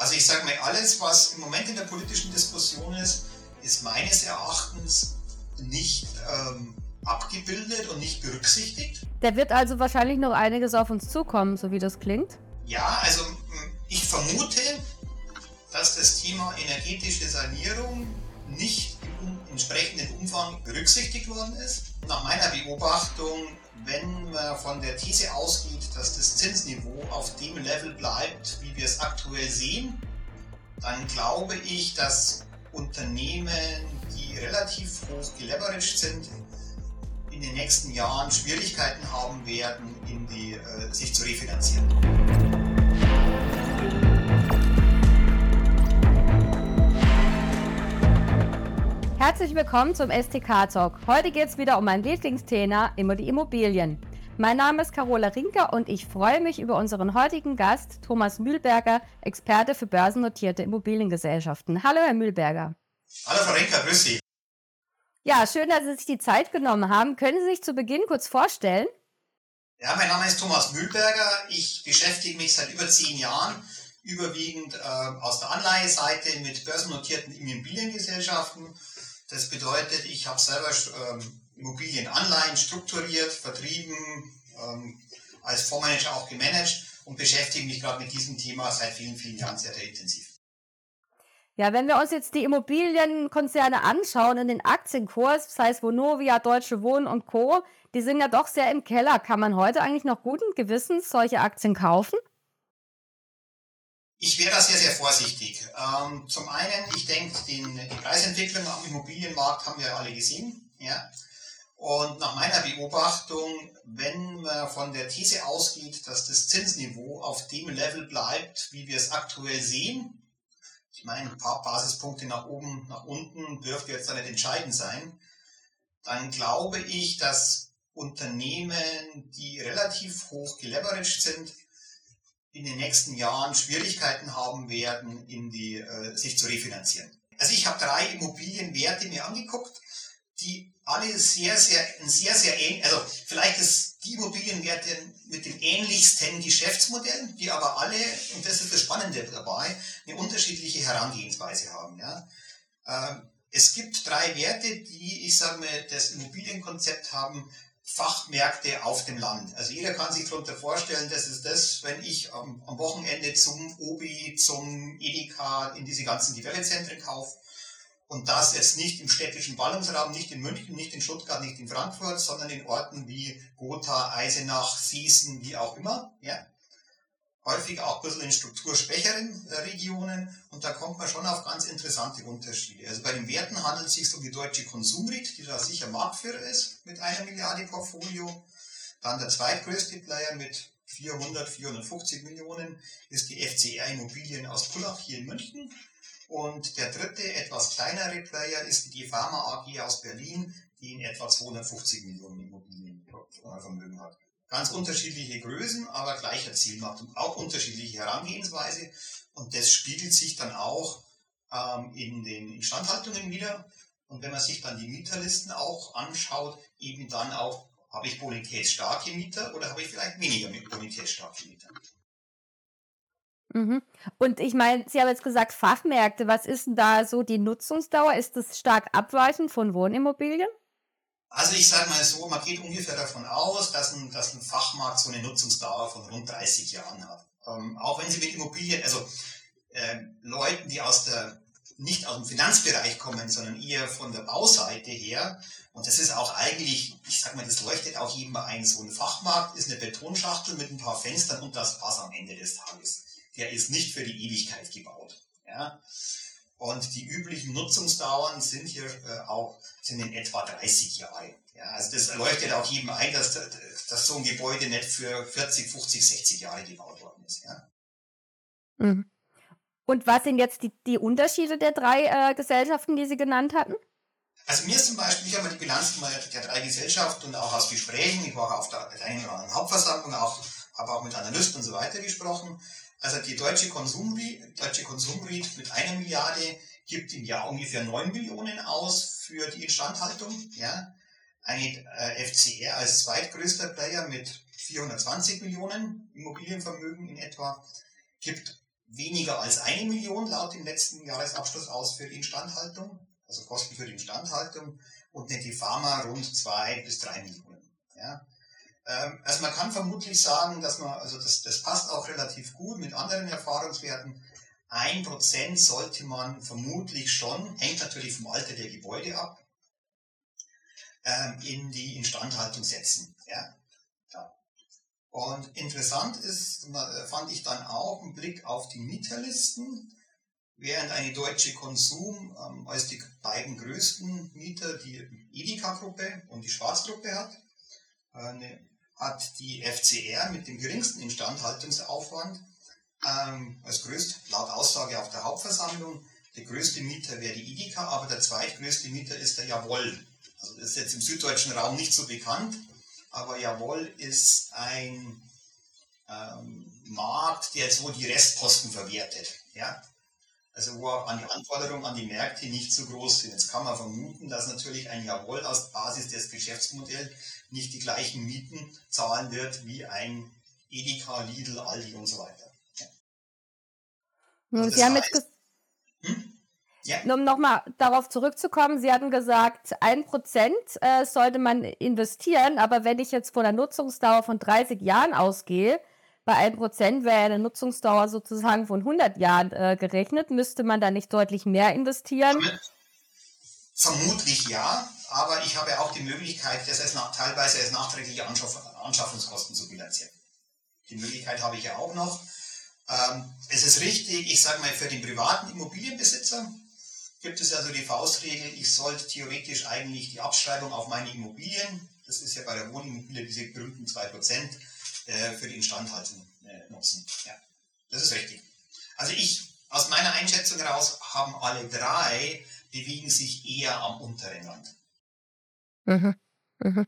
Also ich sage mal, alles, was im Moment in der politischen Diskussion ist, ist meines Erachtens nicht ähm, abgebildet und nicht berücksichtigt. Da wird also wahrscheinlich noch einiges auf uns zukommen, so wie das klingt. Ja, also ich vermute, dass das Thema energetische Sanierung nicht entsprechenden Umfang berücksichtigt worden ist. Nach meiner Beobachtung, wenn man von der These ausgeht, dass das Zinsniveau auf dem Level bleibt, wie wir es aktuell sehen, dann glaube ich, dass Unternehmen, die relativ hoch geleveraged sind, in den nächsten Jahren Schwierigkeiten haben werden, die, äh, sich zu refinanzieren. Herzlich willkommen zum STK Talk. Heute geht es wieder um mein Lieblingsthema, immer die Immobilien. Mein Name ist Carola Rinker und ich freue mich über unseren heutigen Gast, Thomas Mühlberger, Experte für börsennotierte Immobiliengesellschaften. Hallo, Herr Mühlberger. Hallo, Frau Rinker, grüß Sie. Ja, schön, dass Sie sich die Zeit genommen haben. Können Sie sich zu Beginn kurz vorstellen? Ja, mein Name ist Thomas Mühlberger. Ich beschäftige mich seit über zehn Jahren überwiegend äh, aus der Anleiheseite mit börsennotierten Immobiliengesellschaften. Das bedeutet, ich habe selber ähm, Immobilienanleihen strukturiert, vertrieben, ähm, als Fondsmanager auch gemanagt und beschäftige mich gerade mit diesem Thema seit vielen, vielen Jahren sehr, sehr intensiv. Ja, wenn wir uns jetzt die Immobilienkonzerne anschauen in den Aktienkurs, sei es Vonovia, Deutsche Wohnen und Co., die sind ja doch sehr im Keller. Kann man heute eigentlich noch guten Gewissens solche Aktien kaufen? Ich wäre da sehr, sehr vorsichtig. Ähm, zum einen, ich denke, die Preisentwicklung am Immobilienmarkt haben wir alle gesehen. Ja? Und nach meiner Beobachtung, wenn man von der These ausgeht, dass das Zinsniveau auf dem Level bleibt, wie wir es aktuell sehen, ich meine, ein paar Basispunkte nach oben, nach unten dürfte jetzt da nicht entscheidend sein, dann glaube ich, dass Unternehmen, die relativ hoch geleveraged sind, in den nächsten Jahren Schwierigkeiten haben werden, in die, äh, sich zu refinanzieren. Also ich habe drei Immobilienwerte mir angeguckt, die alle sehr, sehr, sehr, sehr ähnlich, also vielleicht ist die Immobilienwerte mit dem ähnlichsten Geschäftsmodell, die aber alle, und das ist das Spannende dabei, eine unterschiedliche Herangehensweise haben. Ja. Ähm, es gibt drei Werte, die, ich sage mal, das Immobilienkonzept haben, Fachmärkte auf dem Land. Also jeder kann sich darunter vorstellen, das ist das, wenn ich am, am Wochenende zum Obi, zum Edeka in diese ganzen Gewerbezentren kaufe und das jetzt nicht im städtischen Ballungsraum, nicht in München, nicht in Stuttgart, nicht in Frankfurt, sondern in Orten wie Gotha, Eisenach, Seesen, wie auch immer. Ja. Häufig auch ein bisschen in strukturschwächeren äh, Regionen und da kommt man schon auf ganz interessante Unterschiede. Also bei den Werten handelt es sich um die deutsche Konsumrit, die da sicher Marktführer ist mit einer Milliarde Portfolio. Dann der zweitgrößte Player mit 400, 450 Millionen ist die FCR Immobilien aus Pullach hier in München und der dritte, etwas kleinere Player ist die Pharma AG aus Berlin, die in etwa 250 Millionen Immobilienvermögen hat. Ganz unterschiedliche Größen, aber gleicher Zielmarkt und auch unterschiedliche Herangehensweise. Und das spiegelt sich dann auch ähm, in den Instandhaltungen wieder. Und wenn man sich dann die Mieterlisten auch anschaut, eben dann auch, habe ich bonitätsstarke Mieter oder habe ich vielleicht weniger bonitätsstarke Mieter? Mhm. Und ich meine, Sie haben jetzt gesagt Fachmärkte. Was ist denn da so die Nutzungsdauer? Ist das stark abweichend von Wohnimmobilien? Also ich sage mal so, man geht ungefähr davon aus, dass ein, dass ein Fachmarkt so eine Nutzungsdauer von rund 30 Jahren hat. Ähm, auch wenn Sie mit Immobilien, also äh, Leuten, die aus der nicht aus dem Finanzbereich kommen, sondern eher von der Bauseite her. Und das ist auch eigentlich, ich sag mal, das leuchtet auch jedem ein. So ein Fachmarkt ist eine Betonschachtel mit ein paar Fenstern und das war's am Ende des Tages der ist nicht für die Ewigkeit gebaut. Ja? Und die üblichen Nutzungsdauern sind hier äh, auch sind in etwa 30 Jahre. Ja, also das leuchtet auch jedem ein, dass, dass so ein Gebäude nicht für 40, 50, 60 Jahre gebaut worden ist. Ja? Mhm. Und was sind jetzt die, die Unterschiede der drei äh, Gesellschaften, die Sie genannt hatten? Also mir ist zum Beispiel, ich habe die Bilanzen der drei Gesellschaften und auch aus Gesprächen, ich war auf der einen oder anderen Hauptversammlung, auch, habe auch mit Analysten und so weiter gesprochen. Also die deutsche Konsumrit, deutsche Konsumrit mit einer Milliarde gibt im Jahr ungefähr 9 Millionen aus für die Instandhaltung. Ja. Eine äh, FCR als zweitgrößter Player mit 420 Millionen Immobilienvermögen in etwa gibt weniger als eine Million laut dem letzten Jahresabschluss aus für die Instandhaltung, also Kosten für die Instandhaltung und Netty Pharma rund zwei bis drei Millionen. Ja. Ähm, also man kann vermutlich sagen, dass man, also das, das passt mit anderen Erfahrungswerten. Ein Prozent sollte man vermutlich schon, hängt natürlich vom Alter der Gebäude ab, ähm, in die Instandhaltung setzen. Ja. Und interessant ist, äh, fand ich dann auch ein Blick auf die Mieterlisten, während eine deutsche Konsum ähm, als die beiden größten Mieter die Edeka-Gruppe und die Schwarzgruppe hat, äh, hat die FCR mit dem geringsten Instandhaltungsaufwand ähm, als größt, laut Aussage auf der Hauptversammlung, der größte Mieter wäre die Edeka, aber der zweitgrößte Mieter ist der Jawoll. Also das ist jetzt im süddeutschen Raum nicht so bekannt, aber Jawoll ist ein ähm, Markt, der jetzt wo die Restposten verwertet. Ja? Also wo an die Anforderungen an die Märkte nicht so groß sind. Jetzt kann man vermuten, dass natürlich ein Jawohl aus Basis des Geschäftsmodells nicht die gleichen Mieten zahlen wird wie ein Edeka, Lidl, Aldi und so weiter. Also Sie haben jetzt ja? Um nochmal darauf zurückzukommen, Sie hatten gesagt, ein Prozent äh, sollte man investieren, aber wenn ich jetzt von einer Nutzungsdauer von 30 Jahren ausgehe, bei 1% wäre eine Nutzungsdauer sozusagen von 100 Jahren äh, gerechnet. Müsste man da nicht deutlich mehr investieren? Vermutlich ja, aber ich habe auch die Möglichkeit, das als nach, teilweise als nachträgliche Anschaff Anschaffungskosten zu bilanzieren. Die Möglichkeit habe ich ja auch noch. Ähm, es ist richtig, ich sage mal, für den privaten Immobilienbesitzer gibt es also die Faustregel, ich sollte theoretisch eigentlich die Abschreibung auf meine Immobilien, das ist ja bei der Wohnimmobilie diese berühmten 2%, äh, für die Instandhaltung äh, nutzen. Ja, das ist richtig. Also ich, aus meiner Einschätzung heraus, haben alle drei, bewegen sich eher am unteren Rand. Mhm. Mhm.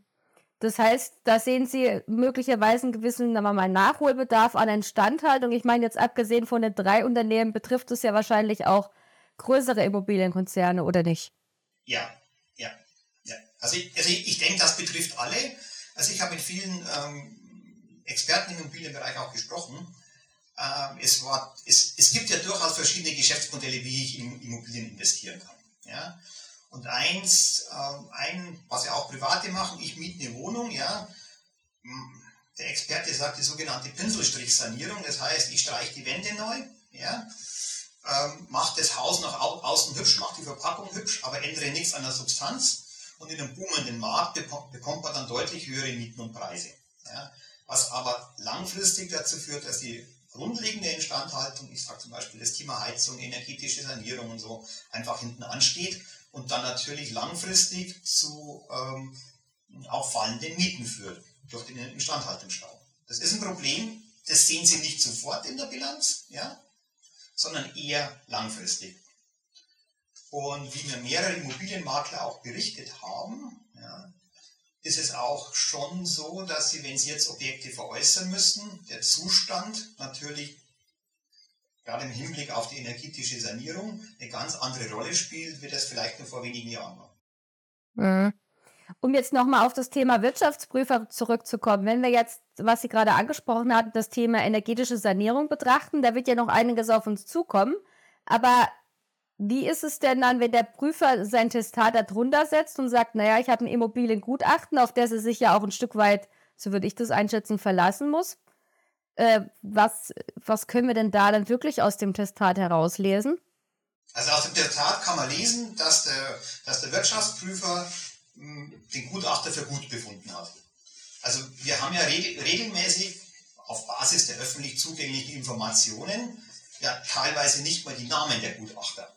Das heißt, da sehen Sie möglicherweise einen gewissen mal, Nachholbedarf an Instandhaltung. Ich meine, jetzt abgesehen von den drei Unternehmen betrifft es ja wahrscheinlich auch größere Immobilienkonzerne, oder nicht? Ja, ja, ja. Also ich, also ich, ich denke, das betrifft alle. Also ich habe mit vielen ähm, Experten im Immobilienbereich auch gesprochen. Ähm, es, war, es, es gibt ja durchaus verschiedene Geschäftsmodelle, wie ich in Immobilien investieren kann. Ja? Und eins, ähm, ein, was ja auch Private machen, ich miete eine Wohnung, ja. Der Experte sagt die sogenannte Pinselstrichsanierung, das heißt, ich streiche die Wände neu, ja, ähm, mache das Haus nach außen hübsch, mache die Verpackung hübsch, aber ändere nichts an der Substanz. Und in einem boomenden Markt bekommt man dann deutlich höhere Mieten und Preise. Ja was aber langfristig dazu führt, dass die grundlegende Instandhaltung, ich sage zum Beispiel das Thema Heizung, energetische Sanierung und so, einfach hinten ansteht und dann natürlich langfristig zu ähm, auch fallenden Mieten führt durch den Instandhaltungsstau. Das ist ein Problem, das sehen Sie nicht sofort in der Bilanz, ja, sondern eher langfristig. Und wie mir mehrere Immobilienmakler auch berichtet haben, ja, ist es auch schon so, dass Sie, wenn Sie jetzt Objekte veräußern müssen, der Zustand natürlich gerade im Hinblick auf die energetische Sanierung eine ganz andere Rolle spielt, wie das vielleicht nur vor wenigen Jahren war. Mhm. Um jetzt nochmal auf das Thema Wirtschaftsprüfer zurückzukommen, wenn wir jetzt, was Sie gerade angesprochen hatten, das Thema energetische Sanierung betrachten, da wird ja noch einiges auf uns zukommen. Aber wie ist es denn dann, wenn der Prüfer sein Testat darunter setzt und sagt, naja, ich habe ein Immobiliengutachten, auf das er sich ja auch ein Stück weit, so würde ich das einschätzen, verlassen muss? Äh, was, was können wir denn da dann wirklich aus dem Testat herauslesen? Also aus dem Testat kann man lesen, dass der, dass der Wirtschaftsprüfer mh, hm, den Gutachter für gut befunden hat. Also wir haben ja regel, regelmäßig auf Basis der öffentlich zugänglichen Informationen ja teilweise nicht mal die Namen der Gutachter.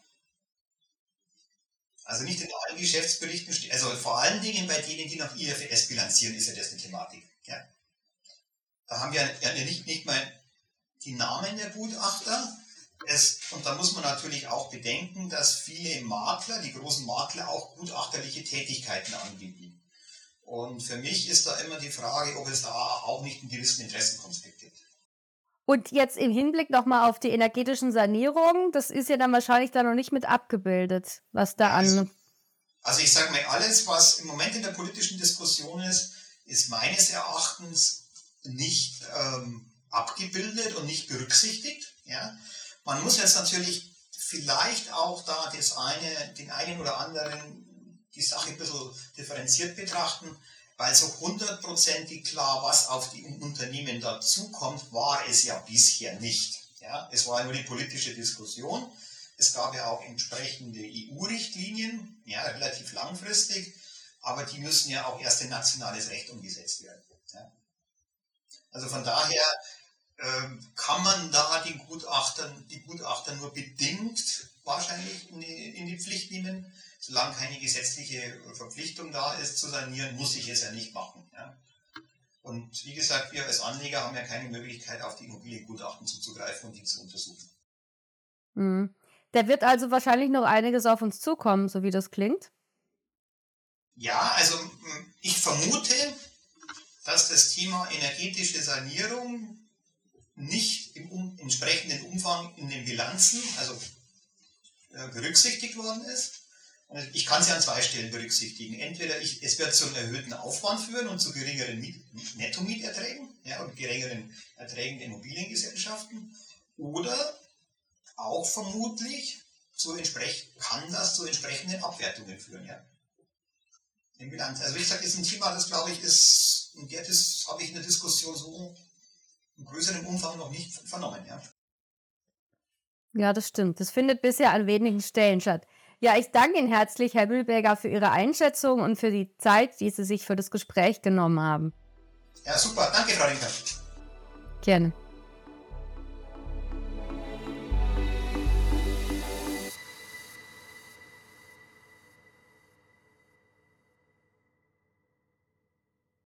Also nicht in allen Geschäftsberichten, also vor allen Dingen bei denen, die nach IFRS bilanzieren, ist ja das eine Thematik. Ja. Da haben wir ja nicht, nicht mal die Namen der Gutachter. Es, und da muss man natürlich auch bedenken, dass viele Makler, die großen Makler, auch gutachterliche Tätigkeiten anbieten. Und für mich ist da immer die Frage, ob es da auch nicht einen gewissen Interessenkonflikt gibt. Und jetzt im Hinblick nochmal auf die energetischen Sanierungen, das ist ja dann wahrscheinlich da noch nicht mit abgebildet, was da also, an. Also ich sage mal, alles, was im Moment in der politischen Diskussion ist, ist meines Erachtens nicht ähm, abgebildet und nicht berücksichtigt. Ja? Man muss jetzt natürlich vielleicht auch da das eine, den einen oder anderen die Sache ein bisschen differenziert betrachten, weil so hundertprozentig klar, was auf die Unternehmen dazukommt, war es ja bisher nicht. Ja, es war nur die politische Diskussion. Es gab ja auch entsprechende EU-Richtlinien, ja, relativ langfristig, aber die müssen ja auch erst in nationales Recht umgesetzt werden. Also von daher ähm, kann man da die Gutachter, die Gutachter nur bedingt wahrscheinlich in die, in die Pflicht nehmen. Solange keine gesetzliche Verpflichtung da ist zu sanieren, muss ich es ja nicht machen. Ja. Und wie gesagt, wir als Anleger haben ja keine Möglichkeit, auf die Immobiliengutachten zuzugreifen und die zu untersuchen. Mhm. Da wird also wahrscheinlich noch einiges auf uns zukommen, so wie das klingt. Ja, also ich vermute, dass das Thema energetische Sanierung nicht im entsprechenden Umfang in den Bilanzen, also äh, berücksichtigt worden ist. Und ich kann sie an zwei Stellen berücksichtigen. Entweder ich, es wird zu einem erhöhten Aufwand führen und zu geringeren Miet, Nettomieterträgen ja, und geringeren Erträgen der Immobiliengesellschaften. Oder auch vermutlich zu kann das zu entsprechenden Abwertungen führen. Ja. In Bilanz. Also wie gesagt, ist ein Thema, das glaube ich ist, und das habe ich in der Diskussion so in größerem Umfang noch nicht vernommen. Ja. ja, das stimmt. Das findet bisher an wenigen Stellen statt. Ja, ich danke Ihnen herzlich, Herr Bühlberger, für Ihre Einschätzung und für die Zeit, die Sie sich für das Gespräch genommen haben. Ja, super. Danke, Frau Rinker. Gerne.